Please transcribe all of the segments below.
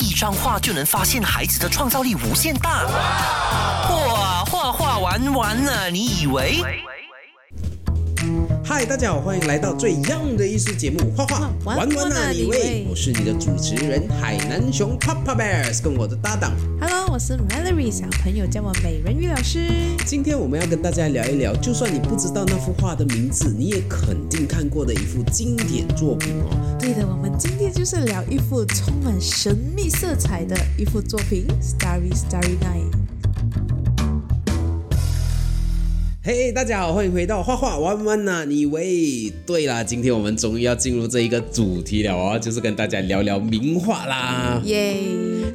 一张画就能发现孩子的创造力无限大。哇，画画玩完了，你以为？嗨，大家好，欢迎来到最 young 的艺术节目《画画玩玩玩啊你喂我是你的主持人海南熊 Papa Bears，跟我的搭档。Hello，我是 Mallory，小朋友叫我美人鱼老师。今天我们要跟大家聊一聊，就算你不知道那幅画的名字，你也肯定看过的一幅经典作品哦。对的，我们今天就是聊一幅充满神秘色彩的一幅作品《Starry Starry Night》。嘿大家好，欢迎回到画画玩玩呐、你喂。对啦，今天我们终于要进入这一个主题了哦，就是跟大家聊聊名画啦。耶！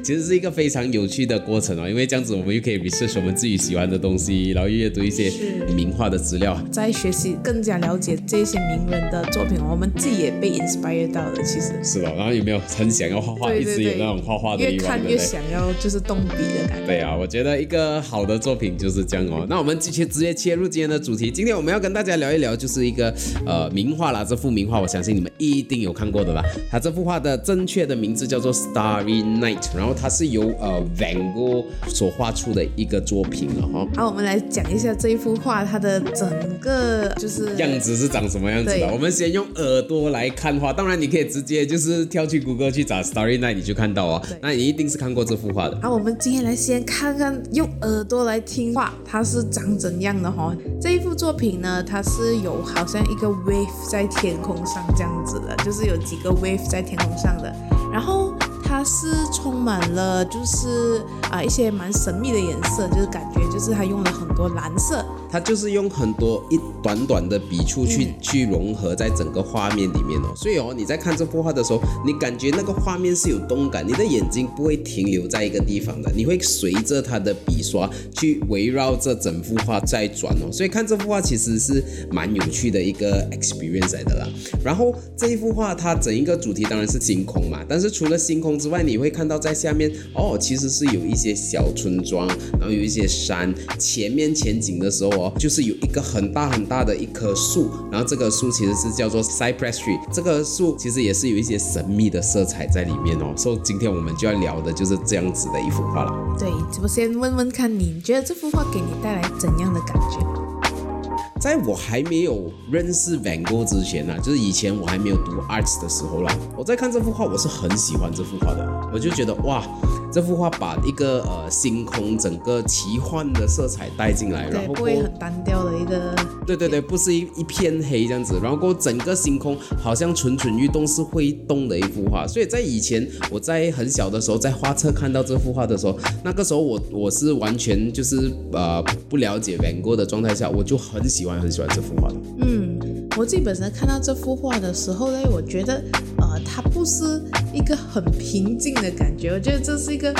其实是一个非常有趣的过程哦，因为这样子我们又可以 research 我们自己喜欢的东西，然后阅读一些名画的资料。在学习更加了解这些名人的作品，我们自己也被 inspire 到了。其实，是吧？然后有没有很想要画画，对对对一直有那种画画的越欲望，看越对不对？想要就是动笔的感觉。对啊，我觉得一个好的作品就是这样哦。那我们直接直接切入今天的主题。今天我们要跟大家聊一聊，就是一个呃名画啦。这幅名画，我相信你们一定有看过的啦。它这幅画的正确的名字叫做《Starry Night》，然后它是由呃 Van Gogh 所画出的一个作品了哈、好，我们来讲一下这一幅画它的整个就是样子是长什么样子的？我们先用耳朵来看画，当然你可以直接就是跳去谷歌去找 Starry Night，你就看到哦。那你一定是看过这幅画的。好，我们今天来先看看用耳朵来听画，它是长怎样的哈、这一幅作品呢，它是有好像一个 wave 在天空上这样子的，就是有几个 wave 在天空上的，然后它是充满了就是啊、一些蛮神秘的颜色，就是感觉就是它用了很多蓝色，它就是用很多一短短的笔触去、嗯。去融合在整个画面里面哦，所以哦，你在看这幅画的时候，你感觉那个画面是有动感，你的眼睛不会停留在一个地方的，你会随着它的笔刷去围绕着整幅画在转哦，所以看这幅画其实是蛮有趣的一个 experience 来的啦。然后这一幅画它整一个主题当然是星空嘛，但是除了星空之外，你会看到在下面哦，其实是有一些小村庄，然后有一些山，前面前景的时候哦，就是有一个很大很大的一棵树，然后这棵树其实是叫做 Cypress Tree，这棵树其实也是有一些神秘的色彩在里面哦，所以今天我们就要聊的就是这样子的一幅画了。对，我先问问看你，你觉得这幅画给你带来怎样的感觉？在我还没有认识 Van Gogh 之前呢、就是以前我还没有读 arts 的时候啦，我在看这幅画，我是很喜欢这幅画的，我就觉得哇，这幅画把一个呃星空整个奇幻的色彩带进来，然对，后不会很单调的一个对对对，不是一一片黑这样子，然后整个星空好像蠢蠢欲动，是会动的一幅画。所以在以前我在很小的时候在画册看到这幅画的时候，那个时候我我是完全就是呃不了解 Van Gogh 的状态下，我就很喜欢很喜欢这幅画。嗯，我自己本身看到这幅画的时候呢，我觉得，它不是一个很平静的感觉，我觉得这是一个，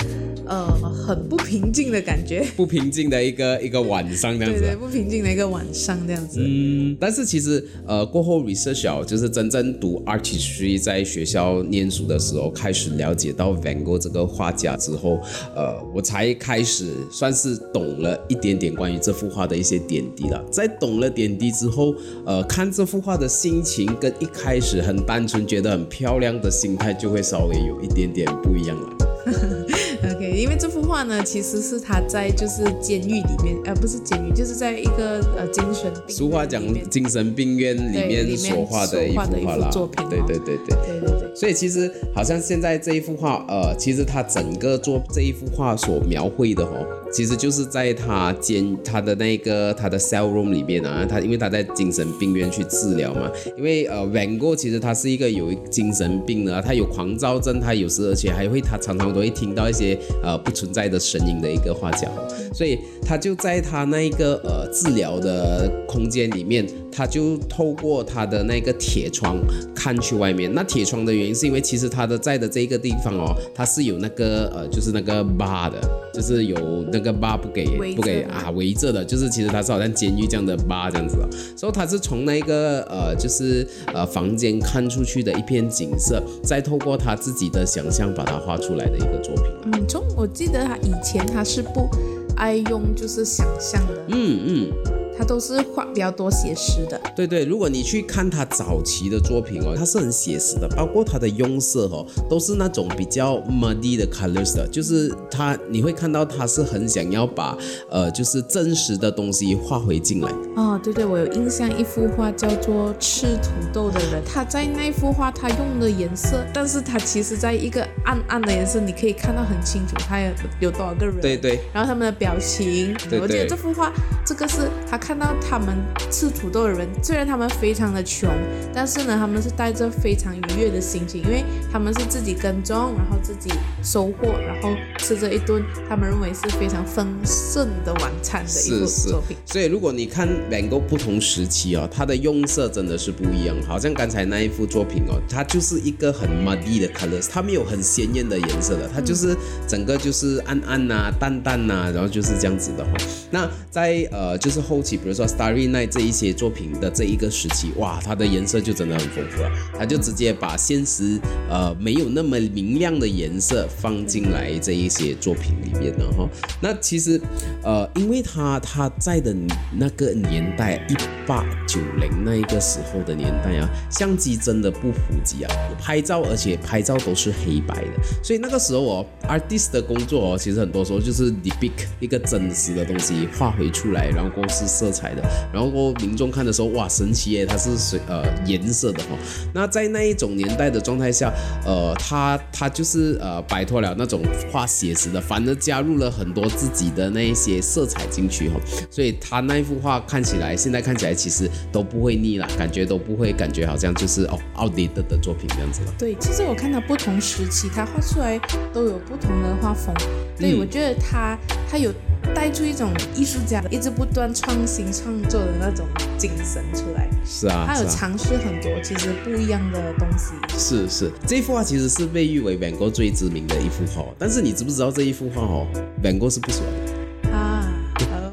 呃，很不平静的感觉。不平静的一个一个晚上这样子啊。对对，不平静的一个晚上这样子。嗯，但是其实呃过后 research 哦，就是真正读 artistry 在学校念书的时候，开始了解到 Van Gogh 这个画家之后，呃，我才开始算是懂了一点点关于这幅画的一些点滴了。在懂了点滴之后，呃，看这幅画的心情跟一开始很单纯觉得很漂亮的心态就会稍微有一点点不一样了。因为这幅画呢，其实是他在就是监狱里面，呃，不是监狱，就是在一个呃精神病俗话讲精神病院里面所画的一幅画啦作品，对哦对对对。对对对。所以其实好像现在这一幅画，呃，其实他整个做这一幅画所描绘的哦，其实就是在他监他的那个他的 cell room 里面啊，他因为他在精神病院去治疗嘛，因为呃 Van Gogh 其实他是一个有精神病的，他有狂躁症，他有时而且还会他常常都会听到一些呃不存在的声音的一个画家，所以他就在他那一个呃治疗的空间里面，他就透过他的那个铁窗看去外面。那铁窗的原因是因为其实他的在的这个地方哦，它是有那个呃就是那个 bar 的，就是有那个 bar 不给不给啊围着的，就是其实它是好像监狱这样的 bar 这样子的，所以他是从那个呃就是呃房间看出去的一片景色，再透过他自己的想象把它画出来的一个作品。嗯，从我记得他以前他是不爱用就是想象的，嗯嗯，他都是画比较多写实的。对对，如果你去看他早期的作品哦，他是很写实的，包括他的用色哦，都是那种比较 muddy 的 colors 的，就是他你会看到他是很想要把呃就是真实的东西画回进来。哦，对对，我有印象一幅画叫做《吃土豆的人》，他在那幅画他用的颜色，但是他其实在一个暗暗的颜色，你可以看到很清楚他有有多少个人。对对。然后他们的表情，对我记得这幅画，这个是他看到他们吃土豆的人，虽然他们非常的穷，但是呢，他们是带着非常愉悦的心情，因为他们是自己耕种，然后自己收获，然后吃着一顿他们认为是非常丰盛的晚餐的一幅作品。所以如果你看两个不同时期哦，它的用色真的是不一样。好像刚才那一幅作品哦，它就是一个很 muddy 的 colors，它没有很鲜艳的颜色的，它就是整个就是暗暗呐、淡淡呐，然后就是这样子的哈。那在呃就是后期，比如说 Starry Night 这一些作品的这一个时期，哇，它的颜色就真的很丰富了，它就直接把现实呃没有那么明亮的颜色放进来这一些作品里面了哈。那其实呃，因为他他在的那个年代，一八九零那一个时候的年代啊，相机真的不普及啊，拍照而且拍照都是黑白的，所以那个时候哦，artist 的工作哦，其实很多时候就是 depict 一个真实的东西画回出来，然后过是色彩的，然后民众看的时候，哇，神奇耶，它是水呃颜色的哈。那在那一种年代的状态下，呃，他他就是呃摆脱了那种画写实的，反而加入了很多自己的那一些色彩进去哈，所以他那一幅画看起来，现在看起来其实都不会腻了，感觉都不会感觉好像就是哦 outdated 的作品这样子了。对，其实我看到不同时期，他画出来都有不同的画风。对，我觉得他他有带出一种艺术家一直不断创新创作的那种精神出来。是啊，他有尝试很多其实不一样的东西。是是，这幅画其实是被誉为 Van Gogh 最知名的一幅画，但是你知不知道这一幅画哦，Van Gogh 是不喜欢的啊。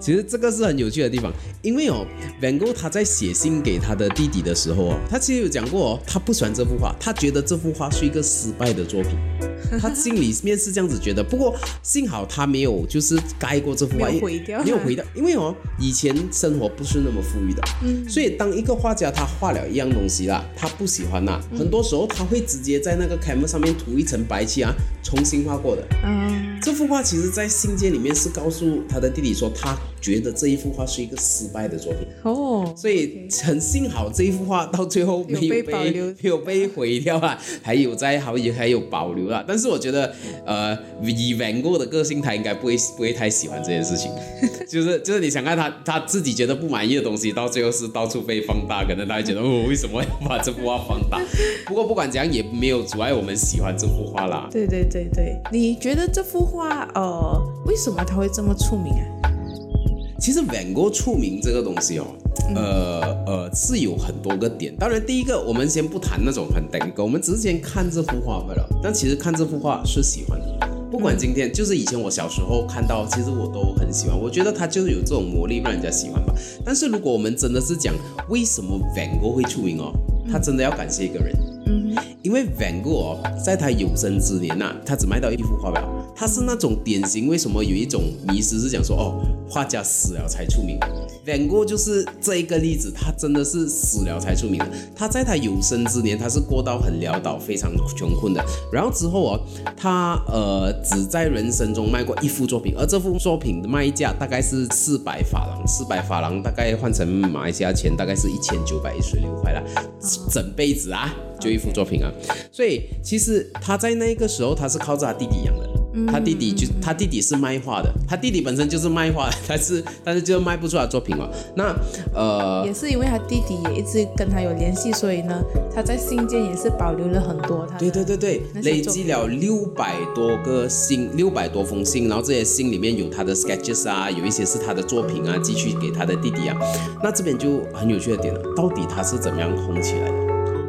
其实这个是很有趣的地方，因为哦，Van Gogh 他在写信给他的弟弟的时候哦，他其实有讲过哦，他不喜欢这幅画，他觉得这幅画是一个失败的作品。他心里面是这样子觉得，不过幸好他没有就是盖过这幅画，没有毁掉，没有毁掉，因为哦，以前生活不是那么富裕的，嗯，所以当一个画家他画了一样东西啦，他不喜欢呐，很多时候他会直接在那个 canvas 上面涂一层白漆啊，重新画过的。嗯，这幅画其实在信件里面是告诉他的弟弟说，他觉得这一幅画是一个失败的作品。哦，所以很幸好这一幅画到最后没有被没有被毁掉啊，还有在好也还有保留了，但是我觉得，呃，以 Van Gogh 的个性，他应该不会不会太喜欢这件事情。就是就是你想看他他自己觉得不满意的东西，到最后是到处被放大，可能他会觉得哦，为什么要把这幅画放大？不过不管怎样，也没有阻碍我们喜欢这幅画啦。对对对对，你觉得这幅画呃，为什么他会这么出名啊？其实 Van Gogh 出名这个东西哦，呃呃是有很多个点。当然，第一个我们先不谈那种很单个，我们只是先看这幅画罢了。但其实看这幅画是喜欢的，不管今天就是以前我小时候看到，其实我都很喜欢。我觉得他就是有这种魔力让人家喜欢吧。但是如果我们真的是讲为什么 Van Gogh 会出名哦，他真的要感谢一个人，嗯，因为 Van Gogh 哦，在他有生之年呐，他只卖到一幅画表。他是那种典型，为什么有一种迷失是讲说哦，画家死了才出名，Van Gogh 就是这一个例子，他真的是死了才出名的。他在他有生之年，他是过到很潦倒、非常穷困的。然后之后哦，他呃只在人生中卖过一幅作品，而这幅作品的卖价大概是四百法郎，四百法郎大概换成马来西亚 钱大概是一千九百一十六块啦，整辈子啊就一幅作品啊。所以其实他在那个时候，他是靠着他弟弟养的。他弟弟就他弟弟是卖画的，他弟弟本身就是卖画，但是 但是就卖不出来作品嘛。那呃，也是因为他弟弟也一直跟他有联系，所以呢，他在信件也是保留了很多。他对对对对，累积了六百多个信，六百多封信，然后这些信里面有他的 sketches 啊，有一些是他的作品啊，寄去给他的弟弟啊。那这边就很有趣的点了，到底他是怎么样红起来的？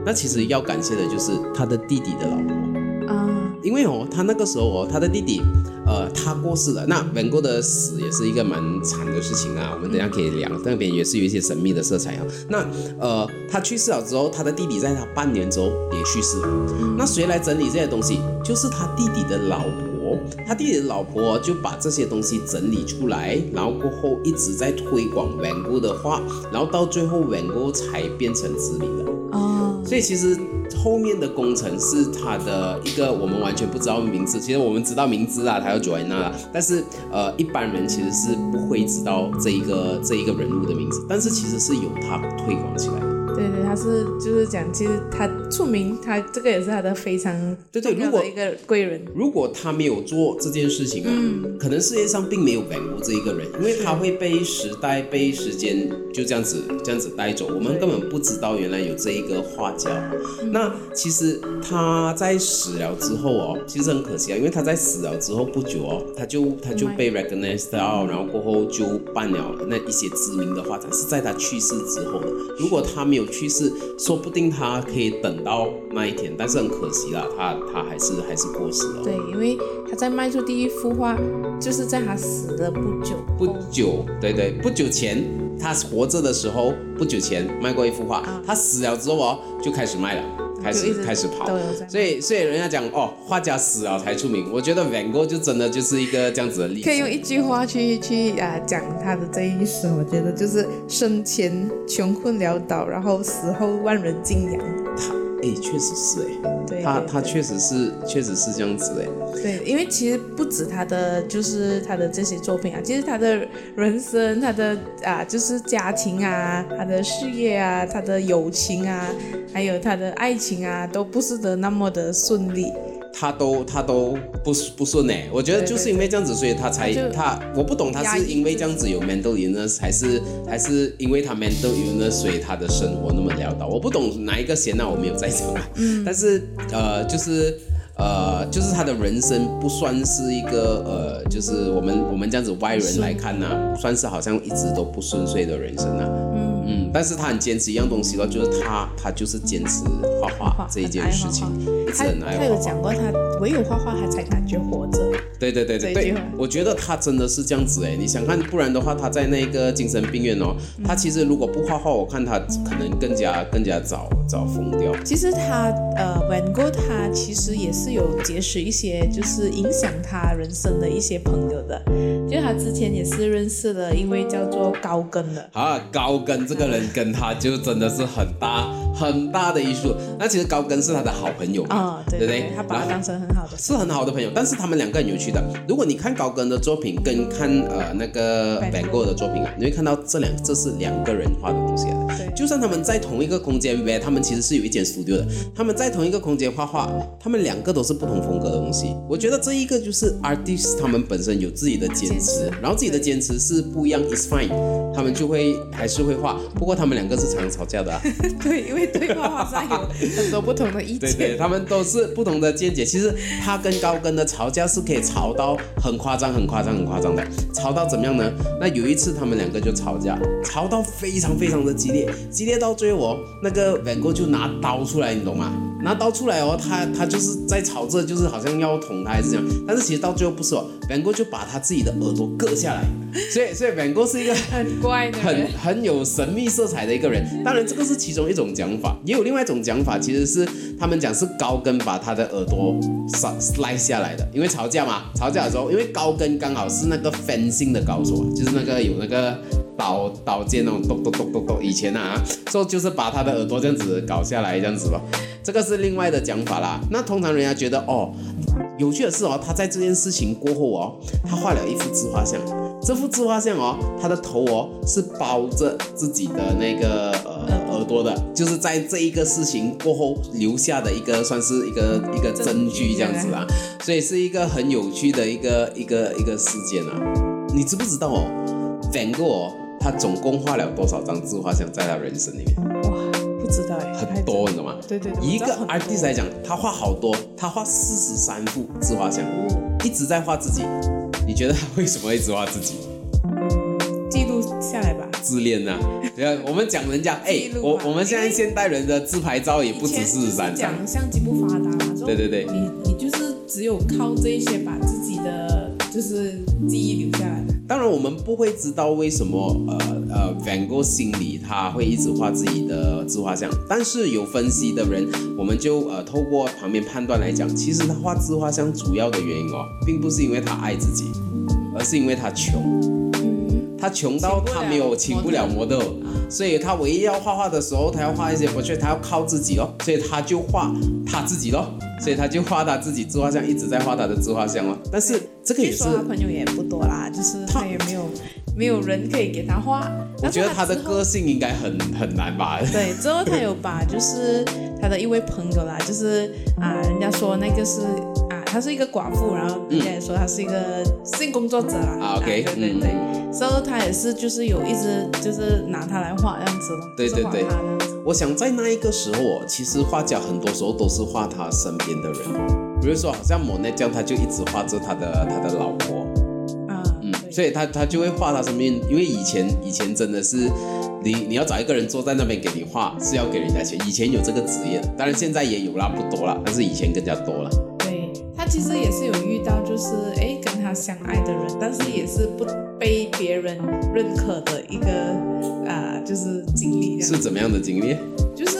那其实要感谢的就是他的弟弟的老婆啊。因为哦，他那个时候哦，他的弟弟，呃，他过世了。那 Van Gogh 的死也是一个蛮惨的事情啊。我们等下可以聊，那边也是有一些神秘的色彩啊。那呃，他去世了之后，他的弟弟在他半年之后也去世了。那谁来整理这些东西？就是他弟弟的老婆。婆，他弟弟的老婆就把这些东西整理出来，然后过后一直在推广 Van Gogh 的画，然后到最后 Van Gogh 才变成知名的。所以其实后面的工程是他的一个我们完全不知道名字，其实我们知道名字啊，他叫 Joanna，但是呃一般人其实是不会知道这一个这一个人物的名字，但是其实是由他推广起来的。对对，他是就是讲，其实他出名，他这个也是他的非常对对如果一个贵人。如果他没有做这件事情啊，可能世界上并没有 Van Gogh 这一个人，因为他会被时代、被时间就这样子、这样子带走，我们根本不知道原来有这一个画家。那其实他在死了之后哦，其实很可惜啊，因为他在死了之后不久哦，他就他就被 recognized 到，然后过后就办了那一些知名的画展，是在他去世之后的。如果他没有去世，说不定他可以等到那一天，但是很可惜啦，他他还是还是过世了。对，因为他在卖出第一幅画，就是在他死了不久不久，对对，不久前他活着的时候，不久前卖过一幅画，他死了之后哦，就开始卖了，开始开始跑。所以所以人家讲哦，画家死了才出名，我觉得 Van Gogh 就真的就是一个这样子的例子。可以用一句话去去啊讲他的这一生，我觉得就是生前穷困潦倒，然后死后万人敬仰。哎，确实是哎，对，他他确实是确实是这样子哎。对，因为其实不止他的，就是他的这些作品啊，其实他的人生，他的啊，就是家庭啊，他的事业啊，他的友情啊，还有他的爱情啊，都不是的那么的顺利。他都他都不不顺哎，我觉得就是因为这样子，所以他才他我不懂他是因为这样子有 mental illness，还是还是因为他 mental illness，所以他的生活那么潦倒，我不懂哪一个先啊，我没有在讲啊，嗯，但是呃就是。呃，就是他的人生不算是一个呃，就是我们我们这样子外人来看呢、算是好像一直都不顺遂的人生啊。嗯，嗯，但是他很坚持一样东西咯，就是他他就是坚持画画这一件事情，一直他很爱他有。讲过，他唯有画画，他才感觉活着。对对对对对我觉得他真的是这样子哎，你想看，不然的话他在那个精神病院哦，嗯他其实如果不画画，我看他可能更加更加早早疯掉。其实他呃，Van Gogh 他其实也是有结识一些就是影响他人生的一些朋友的，就他之前也是认识了一位叫做高更的。啊，高更这个人跟他就真的是很大很大的艺术。那其实高更是他的好朋友嘛，啊、对对对不对他把他当成很好的。是很好的朋友，但是他们两个很有趣的。如果你看高更的作品跟看呃那个 Gogh 的作品啊，你会看到这两这是两个人画的东西。对就算他们在同一个空间，where 他们其实是有一间 studio 的，他们在同一个空间画画，他们两个都是不同风格的东西。我觉得这一个就是 artist 他们本身有自己的坚持坚持，然后自己的坚持是不一样，is fine，他们就会还是会画。不过他们两个是常常吵架的啊。对，因为对画好像有很多不同的意对对，见。他们都是不同的见解。其实他跟高跟的吵架是可以吵到很夸张、很夸张、很夸张的，吵到怎么样呢？那有一次他们两个就吵架，吵到非常非常的激烈，激烈到最后哦，那个 Van Gogh 就拿刀出来，你懂吗？拿刀出来哦，他他就是在吵着，就是好像要捅他还是这样，但是其实到最后不是哦，Van Gogh 就把他自己的耳朵割下来，所以所以 Van Gogh 是一个。很怪的很，很有神秘色彩的一个人。当然，这个是其中一种讲法，也有另外一种讲法，其实是他们讲是高跟把他的耳朵 slice 下来的，因为吵架嘛，吵架的时候，因为高跟刚好是那个 fencing 的高手啊，就是那个有那个刀刀剑那种咚咚咚咚咚，以前啊，说就是把他的耳朵这样子搞下来这样子吧，这个是另外的讲法啦。那通常人家觉得哦。有趣的是哦，他在这件事情过后哦，他画了一幅自画像。这幅自画像哦，他的头哦是包着自己的那个呃耳朵的，就是在这一个事情过后留下的一个算是一个一个证据这样子啊，所以是一个很有趣的一个一个一个事件啊。你知不知道哦，Van Gogh 哦，他总共画了多少张自画像在他人生里面？哇，不知道哎，很多，你懂吗？对对对，一个 artist 来讲，他画好多，他画四十三幅自画像，一直在画自己。你觉得他为什么一直画自己？记录下来吧。自恋呐、对啊，我们讲人家，哎我我们现在现代人的自拍照也不止四十三张，讲相机不发达嘛，对对对你你就是只有靠这一些把自己的就是记忆留下来。当然，我们不会知道为什么呃呃，Van Gogh 心里他会一直画自己的自画像，但是有分析的人，我们就呃透过旁边判断来讲，其实他画自画像主要的原因哦，并不是因为他爱自己，而是因为他穷。他穷到他没有请不了模特，所以他唯一要画画的时候，他要画一些 portrait，他要靠自己咯，所以他就画他自己咯，所以他就画他自己自画像，一直在画他的自画像了。但是这个也是他朋友也不多啦，就是他也没有没有人可以给他画。我觉得他的个性应该很很难吧？对，之后他有把就是他的一位朋友啦，就是啊，人家说那个是啊。他是一个寡妇，然后人家也说他是一个性工作者啦。OK，对对对，之后他也是就是有一直就是拿他来画这样子咯。对对对，我想在那一个时候哦，其实画家很多时候都是画他身边的人，比如说好像莫奈这样，他就一直画着他的他的老婆。所以他他就会画他身边，因为以前以前真的是你你要找一个人坐在那边给你画是要给人家钱，以前有这个职业，当然现在也有啦，不多了，但是以前更加多了。对他其实也是有遇到，就是哎跟他相爱的人，但是也是不被别人认可的一个啊，就是经历。是怎么样的经历？就是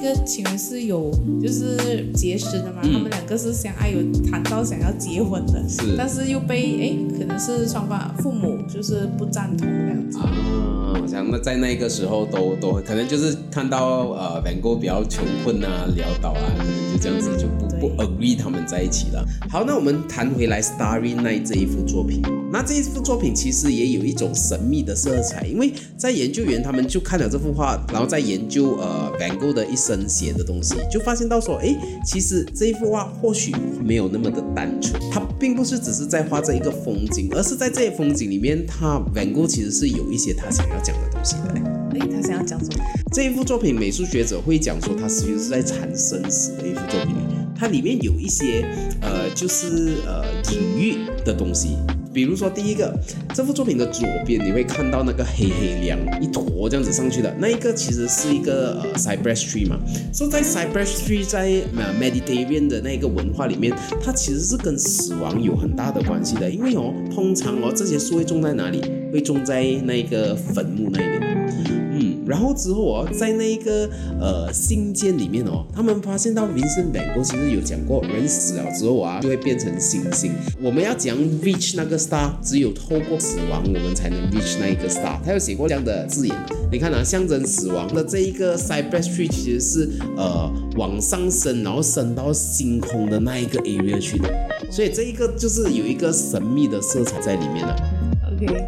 个情人是有就是结识的嘛，他们两个是相爱，有谈到想要结婚的，是，但是又被哎可能是双方父母就是不赞同这样子。啊，像那在那个时候都都可能就是看到呃两个比较穷困啊潦倒啊，可能就这样子就不。不 agree 他们在一起了。好，那我们谈回来 Starry Night 这一幅作品。那这一幅作品其实也有一种神秘的色彩，因为在研究员他们就看了这幅画，然后在研究呃 Van Gogh 的一生写的东西，就发现到说，哎，其实这一幅画或许没有那么的单纯，它并不是只是在画这一个风景，而是在这些风景里面，他 Van Gogh 其实是有一些他想要讲的东西的。哎，他想要讲什么？这一幅作品，美术学者会讲说，它其实是在谈生死的一幅作品。它里面有一些呃，就是呃隐喻的东西，比如说第一个，这幅作品的左边你会看到那个黑黑亮一坨这样子上去的那一个，其实是一个呃 cypress tree 嘛。说在 cypress tree 在呃 Mediterranean 的那个文化里面，它其实是跟死亡有很大的关系的，因为哦，通常哦这些树会种在哪里？会种在那个坟墓那边。然后之后哦，在那一个呃信件里面哦，他们发现到 Vincent Van Gogh 其实有讲过，人死了之后啊，就会变成星星。我们要讲 reach 那个 star，只有透过死亡，我们才能 reach 那一个 star。他有写过这样的字眼。你看啊，象征死亡的这一个 cypress tree 其实是呃往上升，然后升到星空的那一个 area 去的。所以这一个就是有一个神秘的色彩在里面了。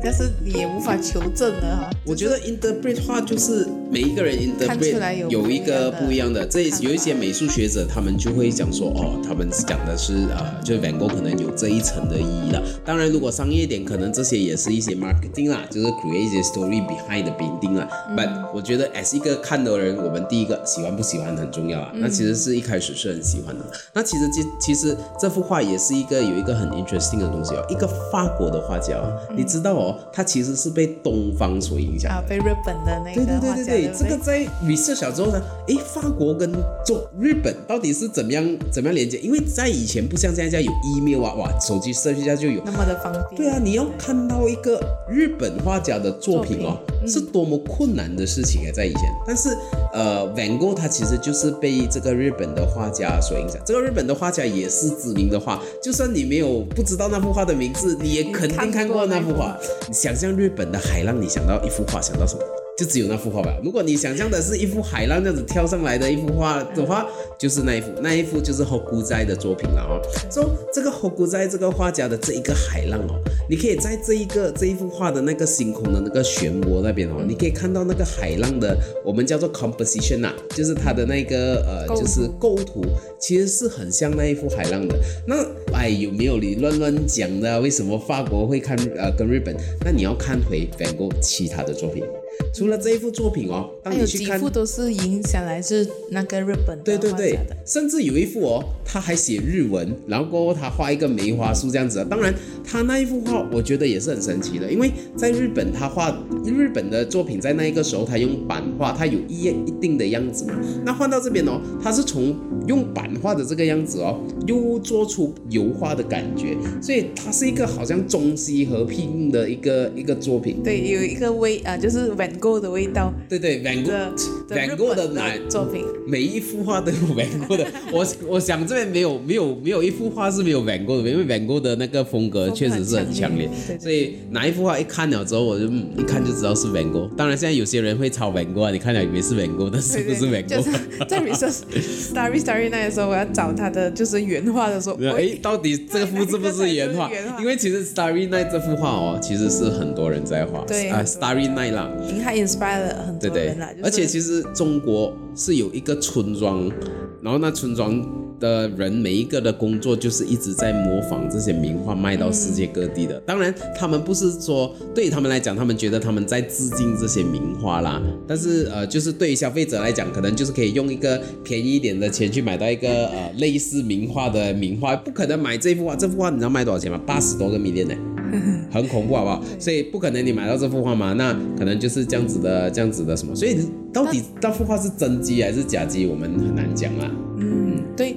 但是你也无法求证了哈。我觉得 interpret 话就是每一个人 interpret 有一个不一样的。这有一些美术学者，他们就会讲说，哦，他们讲的是呃，就是 Van Gogh 可能有这一层的意义了。当然，如果商业点，可能这些也是一些 marketing 啦，就是 create a story behind the painting 啦。But 我觉得 as 一个看的人，我们第一个喜欢不喜欢很重要啊。那其实是一开始是很喜欢的。那其实其其实这幅画也是一个有一个很 interesting 的东西哦，一个法国的画家，你知。道哦，它其实是被东方所影响啊，被日本的那个对对对对对，这个在 research 小之后呢，哎，法国跟中日本到底是怎么样怎么样连接？因为在以前不像现在有 email 啊，哇，手机设计一下就有那么的方便。对啊，你要看到一个日本画家的作品哦，是多么困难的事情啊，在以前。但是呃，Van Gogh 他其实就是被这个日本的画家所影响，这个日本的画家也是知名的画，就算你没有不知道那幅画的名字，你也肯定看过那幅画。你想象日本的海浪，你想到一幅画，想到什么？就只有那幅画吧。如果你想象的是一幅海浪这样子跳上来的一幅画的话，就是那一幅，那一幅就是后古斋的作品了哦。说这个后古斋这个画家的这一个海浪哦，你可以在这一个这一幅画的那个星空的那个漩涡那边哦，你可以看到那个海浪的，我们叫做 composition 呐，就是它的那个呃，就是构图，其实是很像那一幅海浪的。那哎，有没有你乱乱讲的？为什么法国会看呃跟日本？那你要看回梵谷其他的作品。除了这一幅作品哦，当你去看几幅都是影响来自那个日本的对对对甚至有一幅哦，他还写日文，然后过后他画一个梅花树这样子的。当然，他那一幅画我觉得也是很神奇的，因为在日本他画日本的作品，在那一个时候他用版画，他有一一定的样子嘛。那换到这边哦，他是从用版画的这个样子哦，又做出油画的感觉，所以它是一个好像中西合并的一个一个作品。对，有一个微啊，就是 Van Gogh 的味道。对对，Van Gogh 的的 Van Gogh 的哪作品。每一幅画都有 Van Gogh 的，我我想这边没有没有没有一幅画是没有 Van Gogh 的，因为 Van Gogh 的那个风格确实是很强烈。所以哪一幅画一看了之后，我就嗯一看就知道是 Van Gogh。当然现在有些人会抄 Van Gogh，啊你看了以为是 Van Gogh，但是不是 Van Gogh。在 research Starry Starry Night 的时候，我要找他的就是原画的时候，哎，到底这幅是不是原画？因为其实 Starry Night 这幅画哦，其实是很多人在画，啊对啊，Starry Night 啦，他 inspire 了很对对多人啦，就是而且其实中国是有一个村庄，然后那村庄的人每一个的工作就是一直在模仿这些名画卖到世界各地的。当然，他们不是说对于他们来讲，他们觉得他们在致敬这些名画啦，但是呃，就是对于消费者来讲，可能就是可以用一个便宜一点的钱去买到一个呃类似名画的名画，不可能买这幅画，这幅画你知道卖多少钱吗？八十多个 million 呢。很恐怖，好不好？所以不可能你买到这幅画嘛，那可能就是这样子的，这样子的什么？所以到底那幅画是真机还是假机，我们很难讲啊。嗯，对，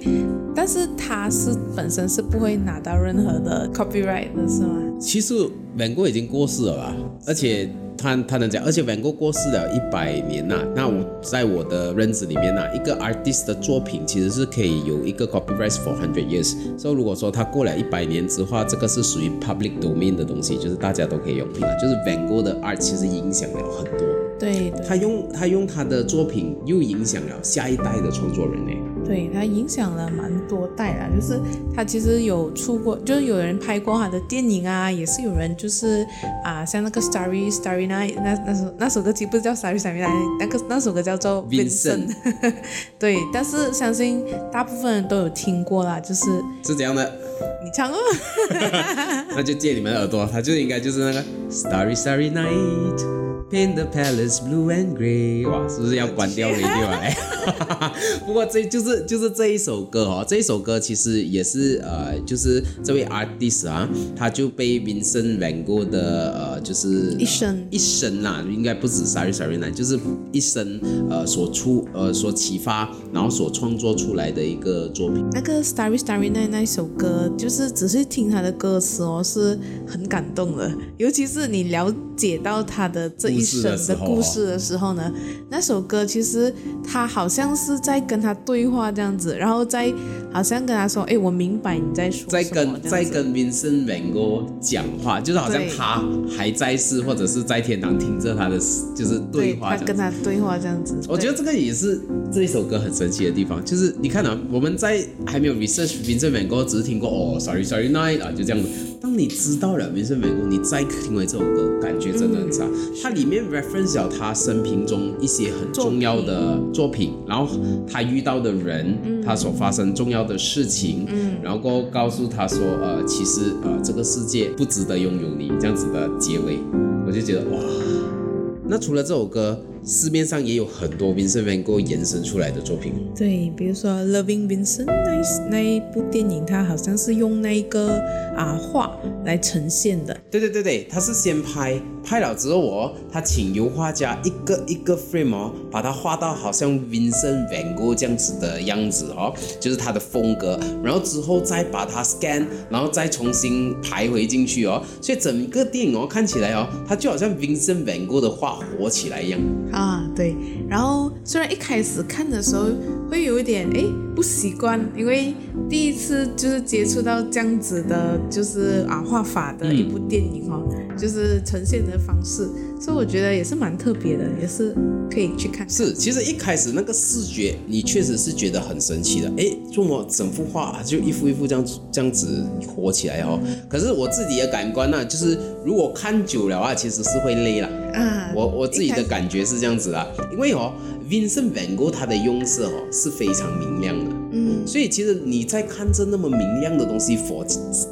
但是他是本身是不会拿到任何的 copyright 的是吗？其实 Van Gogh 已经过世了吧，而且他他能讲，而且 Van Gogh 过世了一百年呐、那我在我的认知里面呐、一个 artist 的作品其实是可以有一个 copyright for hundred years。所以如果说他过了一百年之后，这个是属于 public domain 的东西，就是大家都可以用的。就是 Van Gogh 的 art 其实影响了很多。对对，他用他用他的作品又影响了下一代的创作人呢。对他影响了蛮多代啦，就是他其实有出过，就是有人拍过他的电影啊，也是有人就是啊，像那个 Starry Starry Night 那那首那首歌其实不是叫 Starry Starry Night，那个那首歌叫做 Vincent 对，但是相信大部分人都有听过啦，就是是怎样的？你唱哦，那就借你们的耳朵，他就应该就是那个 Starry Starry Night。Paint the palace blue and grey，哇，是不是要关掉 radio 啊？哎 不过这就是就是这一首歌哦，这一首歌其实也是呃，就是这位 artist 啊，他就被 Vincent Van Gogh 的呃，就是一生一生啦，应该不止 Starry Starry Night，就是一生呃所出呃所启发，然后所创作出来的一个作品。那个 Starry Starry Night 那一首歌，就是只是听他的歌词哦，是很感动的。尤其是你了解到他的这一生的故事的时候呢，那首歌其实他好像是在跟他对话这样子，然后再好像跟他说：“哎，我明白你在说。”在跟在跟 Vincent Van Gogh 讲话，就是好像他还在世，或者是在天堂听着他的就是对对他跟。他对话这样子。我觉得这个也是这一首歌很神奇的地方，就是你看啊，我们在还没有 research Vincent Van Gogh，只是听过哦，Sorry Sorry Night 啊，就这样子。当你知道了 Vincent Van Gogh，你再听回这首歌，感觉真的很差。它里面 reference 了他生平中一些很重要的作品，然后他遇到的人，他所发生重要的事情，然后告诉他说，呃，其实呃这个世界不值得拥有你这样子的结尾，我就觉得哇。那除了这首歌，市面上也有很多 Vincent Van Gogh 延伸出来的作品。对，比如说《Loving Vincent》那一那一部电影，它好像是用那个啊画来呈现的。对对对对，他是先拍，拍了之后哦，他请油画家一个一个 frame 哦，把它画到好像 Vincent Van Gogh 这样子的样子哦，就是他的风格，然后之后再把它 scan，然后再重新排回进去哦，所以整个电影哦看起来哦，它就好像 Vincent Van Gogh 的画活起来一样。啊，对。然后虽然一开始看的时候会有一点哎不习惯，因为第一次就是接触到这样子的，就是啊画法的一部电影哦，就是呈现的方式，所以我觉得也是蛮特别的，也是可以去看看。是，其实一开始那个视觉，你确实是觉得很神奇的。诶，这么整幅画就一幅一幅这样子这样子活起来哦。可是我自己的感官呢、就是如果看久了啊，其实是会累了。啊，我我自己的感觉是这样子啦，因为哦，Vincent Van Gogh 他的用色哦是非常明亮的，嗯，所以其实你在看着那么明亮的东西佛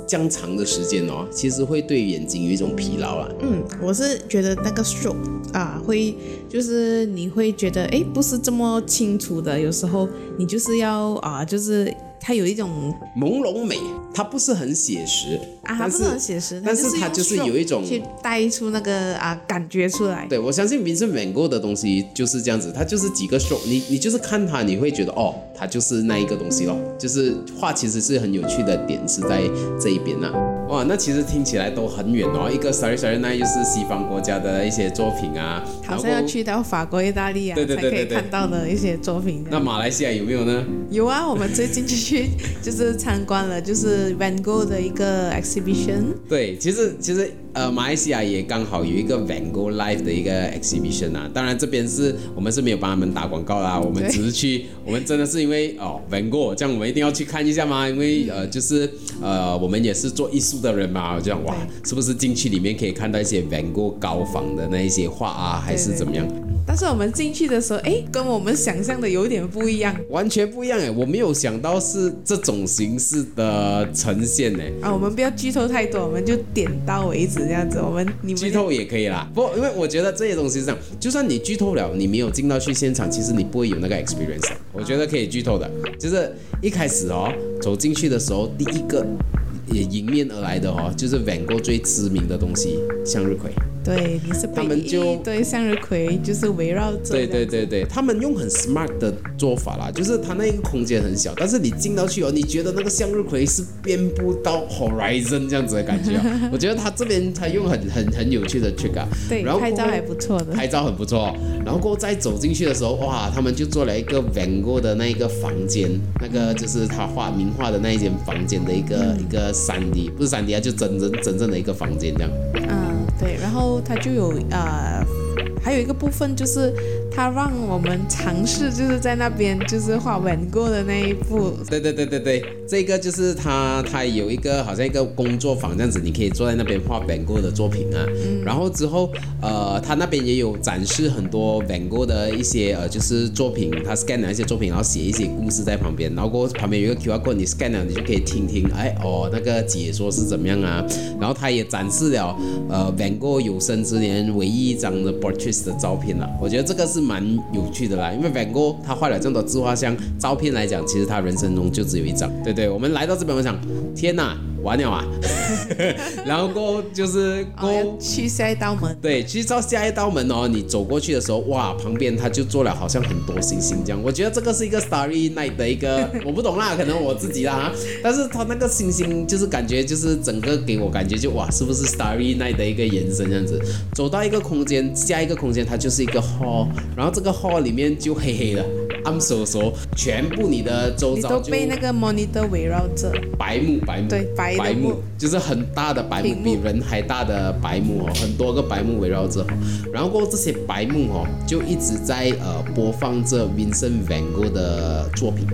这样长的时间哦，其实会对眼睛有一种疲劳啦。嗯，我是觉得那个 stroke 啊，会就是你会觉得哎，不是这么清楚的，有时候你就是要啊，就是它有一种朦胧美，它不是很写实啊，它不是很写实，但是它它就是有一种去带出那个啊感觉出来。对，我相信 Vincent Van Gogh 的东西就是这样子，它就是几个 stroke，你你就是看它，你会觉得哦，它就是那一个东西咯，就是画其实是很有趣的点是在这一边呐、哇，那其实听起来都很远哦，一个 Starry Starry Night 又是西方国家的一些作品啊，好像要去到法国、意大利啊，对对对对对才可以看到的一些作品。那马来西亚有没有呢？有啊，我们最近就去 就是参观了，就是 Van Gogh 的一个 exhibition。对，其实其实呃，马来西亚也刚好有一个 Van Gogh Live 的一个 exhibition 啊。当然这边是我们是没有帮他们打广告啦，我们只是去，我们真的是因为哦 Van Gogh，这样我们一定要去看一下嘛，因为呃就是呃我们也是做艺术的人嘛，这样哇，是不是进去里面可以看到一些 Van Gogh 高仿的那一些画啊，还是怎么样？但是我们进去的时候，哎，跟我们想象的有点不一样完全不一样哎，我没有想到是这种形式的呈现哎。啊。我们不要剧透太多，我们就点到为止这样子。我们你们剧透也可以啦，不，因为我觉得这些东西是这样，就算你剧透了，你没有进到去现场，其实你不会有那个 experience。我觉得可以剧透的，就是一开始哦，走进去的时候，第一个也迎面而来的哦，就是 Van Gogh 最知名的东西向日葵。对，你是被他们就一堆向日葵就是围绕着。对对。对对，他们用很 smart 的做法啦，就是他那一个空间很小，但是你进到去哦，你觉得那个向日葵是遍布到 horizon 这样子的感觉啊。我觉得他这边他用很很很有趣的 trick 啊，对，然后拍照还不错的。拍照很不错，然后过后再走进去的时候，哇，他们就做了一个 Van Gogh 的那一个房间，那个就是他画名画的那一间房间的一个、一个三 D，不是三 D 啊，就真真真正的一个房间这样。嗯，对，然后它就有啊，还有一个部分就是它让我们尝试，就是在那边就是画 Van Gogh 的那一部。对对对对对，这个就是他他有一个好像一个工作坊这样子，你可以坐在那边画 Van Gogh 的作品啊。然后之后呃，他那边也有展示很多 Van Gogh 的一些呃就是作品，他 scan 的一些作品，然后写一些故事在旁边，然后过后旁边有一个 QR code，你 scan 了你就可以听听，哎哦那个解说是怎么样啊。然后他也展示了呃 Van Gogh 有生之年唯一一张的 portrait 的照片啊，我觉得这个是蛮有趣的啦，因为 Van Gogh 他画了这么多自画像，照片来讲，其实他人生中就只有一张。对对，我们来到这边，我想，天哪，完了啊！然后过后就是过哦，去下一道门。对，去到下一道门哦，你走过去的时候，哇，旁边他就做了好像很多星星这样。我觉得这个是一个 Starry Night 的一个，我不懂啦，可能我自己啦，但是他那个星星就是感觉就是整个给我感觉就哇，是不是 Starry Night 的一个延伸这样子？走到一个空间，下一个空间它就是一个 hall，然后这个 hall 里面就黑黑的，暗飕飕，全部你的周遭就都被那个 monitor 围绕着，白幕，白幕，对白的白幕幕就是很大的白木，比人还大的白木哦，很多个白木围绕着哦，然后过后这些白木哦，就一直在呃播放着 Vincent Van Gogh 的作品。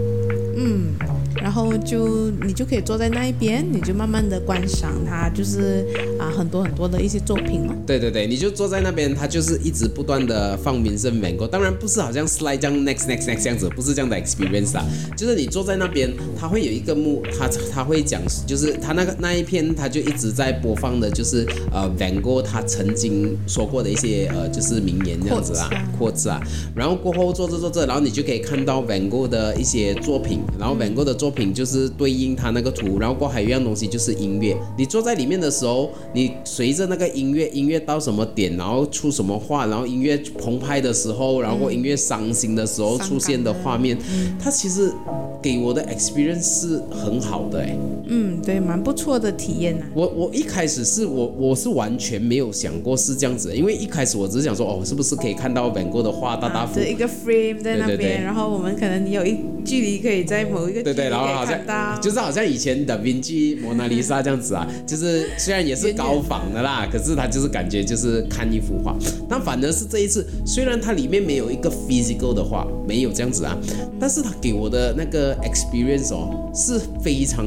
嗯，然后就你就可以坐在那一边，你就慢慢的观赏它，就是啊很多很多的一些作品哦。对对对，你就坐在那边，他就是一直不断的放 Vincent Van Gogh，当然不是好像 slide 这样 next next next 这样子，不是这样的 experience 啊，就是你坐在那边，他会有一个幕，他他会讲，就是他那个那一篇他就一直在播放的，就是呃 Van Gogh 他曾经说过的一些呃就是名言这样子啊 quotes 啊，然后过后坐着坐着，然后你就可以看到 Van Gogh 的一些作品，然后 Van Gogh 的作品就是对应它那个图，然后过还有一样东西就是音乐，你坐在里面的时候，你随着那个音乐，音乐到什么点，然后出什么画，然后音乐澎湃的时候，然后音乐伤心的时候出现的的画面，它其实给我的 experience 是很好的哎。嗯，对，蛮不错的体验呐、我我一开始是我我是完全没有想过是这样子的，因为一开始我只是想说哦，是不是可以看到 Van Gogh 的画大大幅啊，这一个 frame 在那边，对对对。然后我们可能有一距离可以在某一个对对，然后好像就是好像以前的 Vinci 蒙娜丽莎这样子啊，就是虽然也是高仿的啦，可是它就是感觉就是看一幅画。但反而是这一次，虽然它里面没有一个 physical 的画，没有这样子啊，但是它给我的那个 experience 哦是非常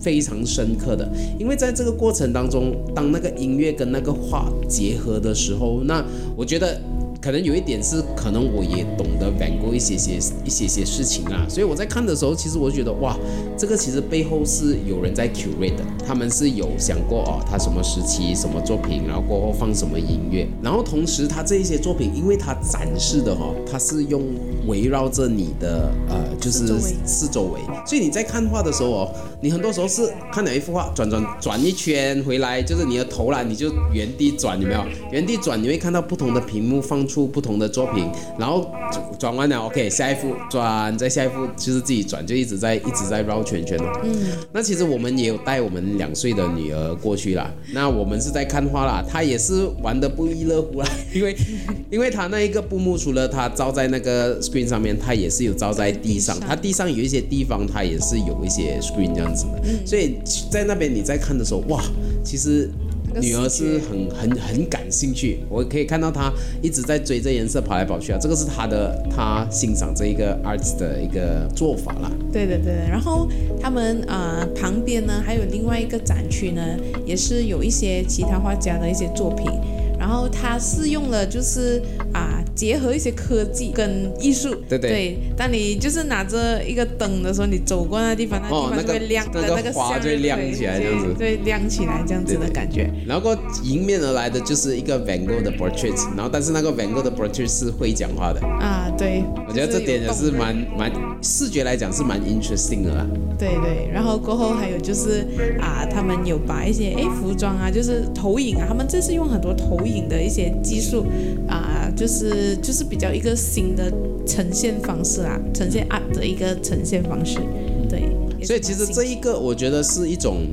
非常深刻的，因为在这个过程当中，当那个音乐跟那个画结合的时候，那我觉得。可能有一点是，可能我也懂得 Van Gogh 一些些一些些事情啊，所以我在看的时候，其实我觉得哇，这个其实背后是有人在 curate 的，他们是有想过哦，他什么时期什么作品，然后过后放什么音乐，然后同时他这一些作品，因为他展示的哈，他是用围绕着你的呃，就是四周围，所以你在看画的时候哦，你很多时候是看了一幅画，转转转一圈回来，就是你的头啦，你就原地转，有没有？原地转，你会看到不同的屏幕放出不同的作品，然后转完了，OK，下一幅转，再下一幅就是自己转，就一直在一直在绕圈圈哦。嗯，那其实我们也有带我们两岁的女儿过去啦，那我们是在看花啦，她也是玩的不亦乐乎啦，因为因为她那一个布幕除了她照在那个 screen 上面，它也是有照在地上，它地上有一些地方它也是有一些 screen 这样子的，所以在那边你在看的时候，哇，其实。女儿是很很很感兴趣，我可以看到她一直在追这颜色跑来跑去啊，这个是她的她欣赏这一个 arts 的一个做法啦。对的对的，然后他们呃旁边呢还有另外一个展区呢，也是有一些其他画家的一些作品。然后它是用了，就是啊，结合一些科技跟艺术。对对。对，当你就是拿着一个灯的时候，你走过那地方，那地方就会亮的那个花就会亮起来这样子。对，亮起来这样子的感觉。然后迎面而来的就是一个 Van Gogh 的 portrait，然后但是那个 Van Gogh 的 portrait 是会讲话的。啊，对。我觉得这点也是蛮蛮视觉来讲是蛮 interesting 的啦。对对，然后过后还有就是啊，他们有把一些哎服装啊，就是投影啊，他们这是用很多投影。的一些技术啊，就是就是比较一个新的呈现方式啊，呈现 art 的一个呈现方式，对。所以其实这一个我觉得是一种。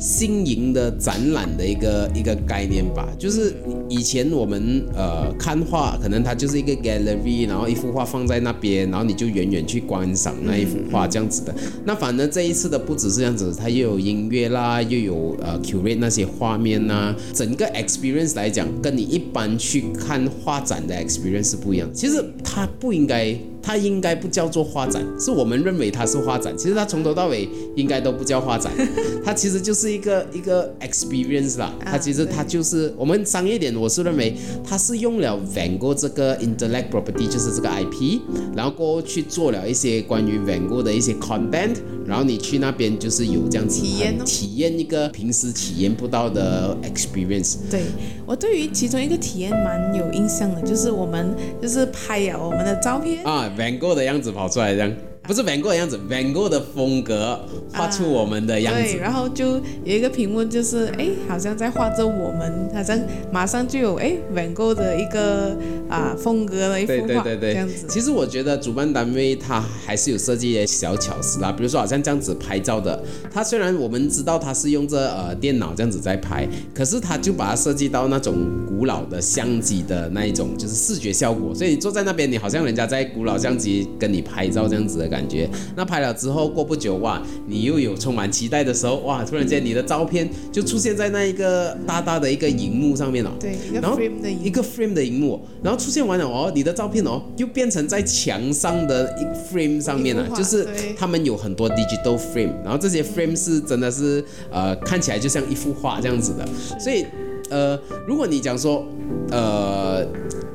新颖的展览的一个一个概念吧，就是以前我们呃看画，可能它就是一个 gallery，然后一幅画放在那边，然后你就远远去观赏那一幅画这样子的。那反正这一次的不只是这样子，它又有音乐啦，又有呃 curate 那些画面呐，整个 experience 来讲，跟你一般去看画展的 experience 是不一样。其实它不应该。它应该不叫做画展，是我们认为它是画展。其实它从头到尾应该都不叫画展，它其实就是一个一个 experience 啦。它其实它就是我们商业点，我是认为它是用了 Van Gogh 这个 intellect property，就是这个 IP，然后过去做了一些关于 Van Gogh 的一些 content，然后你去那边就是有这样子体验体验一个平时体验不到的 experience。对我对于其中一个体验蛮有印象的，就是我们就是拍呀我们的照片啊。Van Gogh 的样子跑出来，这样不是 Van Gogh 的样子，Van Gogh 的风格画出我们的样子。对，然后就有一个屏幕，就是哎，好像在画着我们，好像马上就有哎 Van Gogh 的一个啊风格的一幅画，这样子。其实我觉得主办单位他还是有设计一些小巧思啦，比如说好像这样子拍照的，他虽然我们知道他是用这呃电脑这样子在拍，可是他就把它设计到那种古老的相机的那一种就是视觉效果，所以你坐在那边，你好像人家在古老相机跟你拍照这样子的感觉。那拍了之后过不久哇，你又有充满期待的时候哇，突然间你的照片就出现在那一个大大的一个荧幕上面了。对，然后一个 frame 的荧幕，然后出现完了哦，你的照片哦又变成在墙上的一 frame 上面了，就是他们有很多 digital frame，然后这些 frame 是真的是呃看起来就像一幅画这样子的，所以呃如果你讲说呃。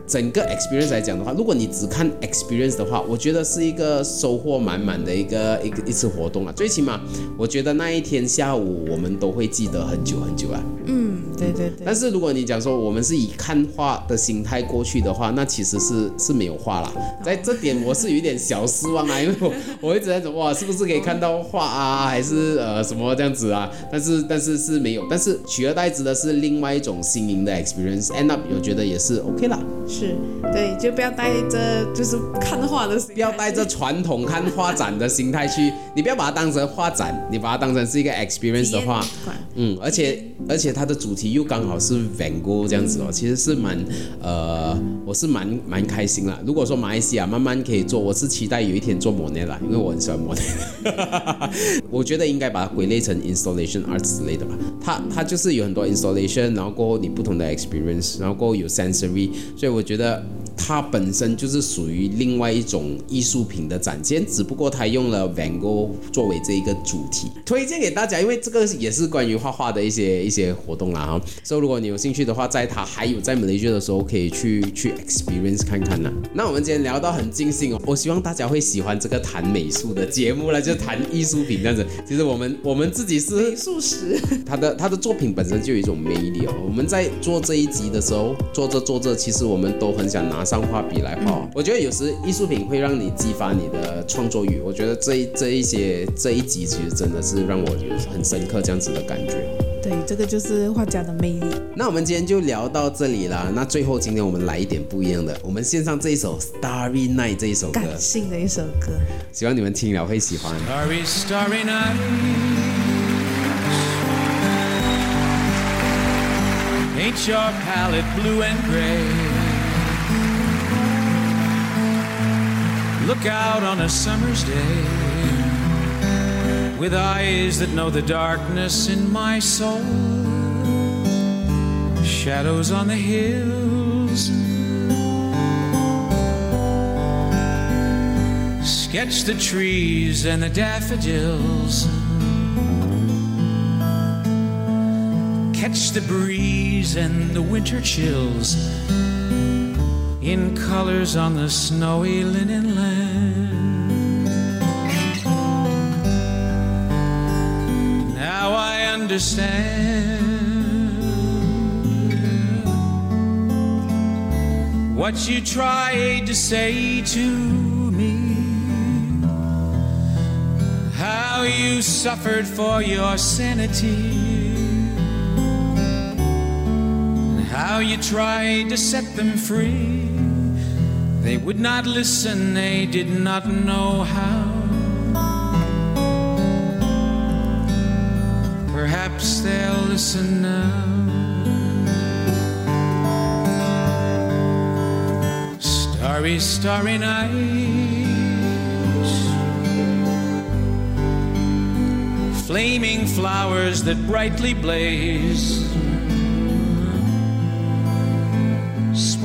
整个 experience 来讲的话，如果你只看 experience 的话，我觉得是一个收获满满的一个一个一次活动啊。最起码，我觉得那一天下午我们都会记得很久很久啊。嗯，对对对。但是如果你讲说我们是以看画的心态过去的话，那其实是是没有画啦。在这点我是有一点小失望啊，因为我 我一直在说哇，是不是可以看到画啊，还是呃什么这样子啊？但是但是是没有。但是取而代之的是另外一种新颖的 experience，end up 我觉得也是 OK 啦。是对，就不要带着就是看画的，不要带着传统看画展的心态去，你不要把它当成画展，你把它当成是一个 experience 的话，嗯，而且而且它的主题又刚好是 Van Gogh 这样子哦，其实是蛮呃，我是蛮蛮开心啦。如果说马来西亚慢慢可以做，我是期待有一天做 Monet 啦，因为我很喜欢 Monet，我觉得应该把它归类成 installation art 之类的吧。它它就是有很多 installation，然后过后你不同的 experience，然后过后有 sensory，所以我。觉得。它本身就是属于另外一种艺术品的展现，只不过它用了 Van Gogh 作为这一个主题，推荐给大家，因为这个也是关于画画的一些一些活动啦哈。所以如果你有兴趣的话，在它还有在美雷 a 的时候，可以去去 experience 看看呢。那我们今天聊到很尽兴哦，我希望大家会喜欢这个谈美术的节目了，就谈艺术品这样子。其实我们我们自己是美术史，他的他的作品本身就有一种魅力哦。我们在做这一集的时候，做着做着，其实我们都很想拿。上画笔来画，我觉得有时艺术品会让你激发你的创作欲。我觉得这这一些这一集其实真的是让我有很深刻这样子的感觉。对，这个就是画家的魅力。那我们今天就聊到这里啦。那最后今天我们来一点不一样的，我们献上这一首《Starry Night》这一首歌，感性的一首歌，希望你们听了会喜欢。Starry Starry Night, ain't your palette blue and gray? Look out on a summer's day with eyes that know the darkness in my soul. Shadows on the hills. Sketch the trees and the daffodils. Catch the breeze and the winter chills in colors on the snowy linen land. Now I understand what you tried to say to me. How you suffered for your sanity. How you tried to set them free. They would not listen, they did not know how. Perhaps they'll listen now. Starry, starry nights, flaming flowers that brightly blaze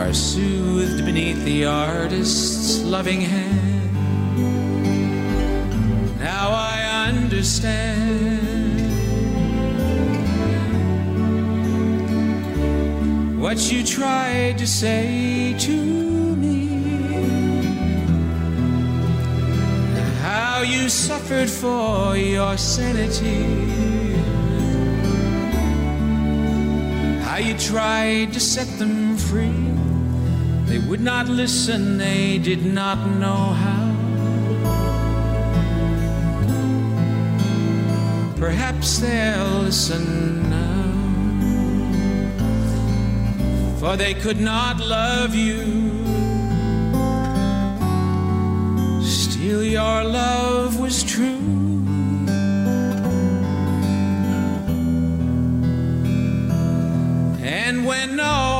are soothed beneath the artist's loving hand. Now I understand what you tried to say to me. How you suffered for your sanity. How you tried to set them free. Would not listen, they did not know how. Perhaps they'll listen now, for they could not love you. Still, your love was true. And when no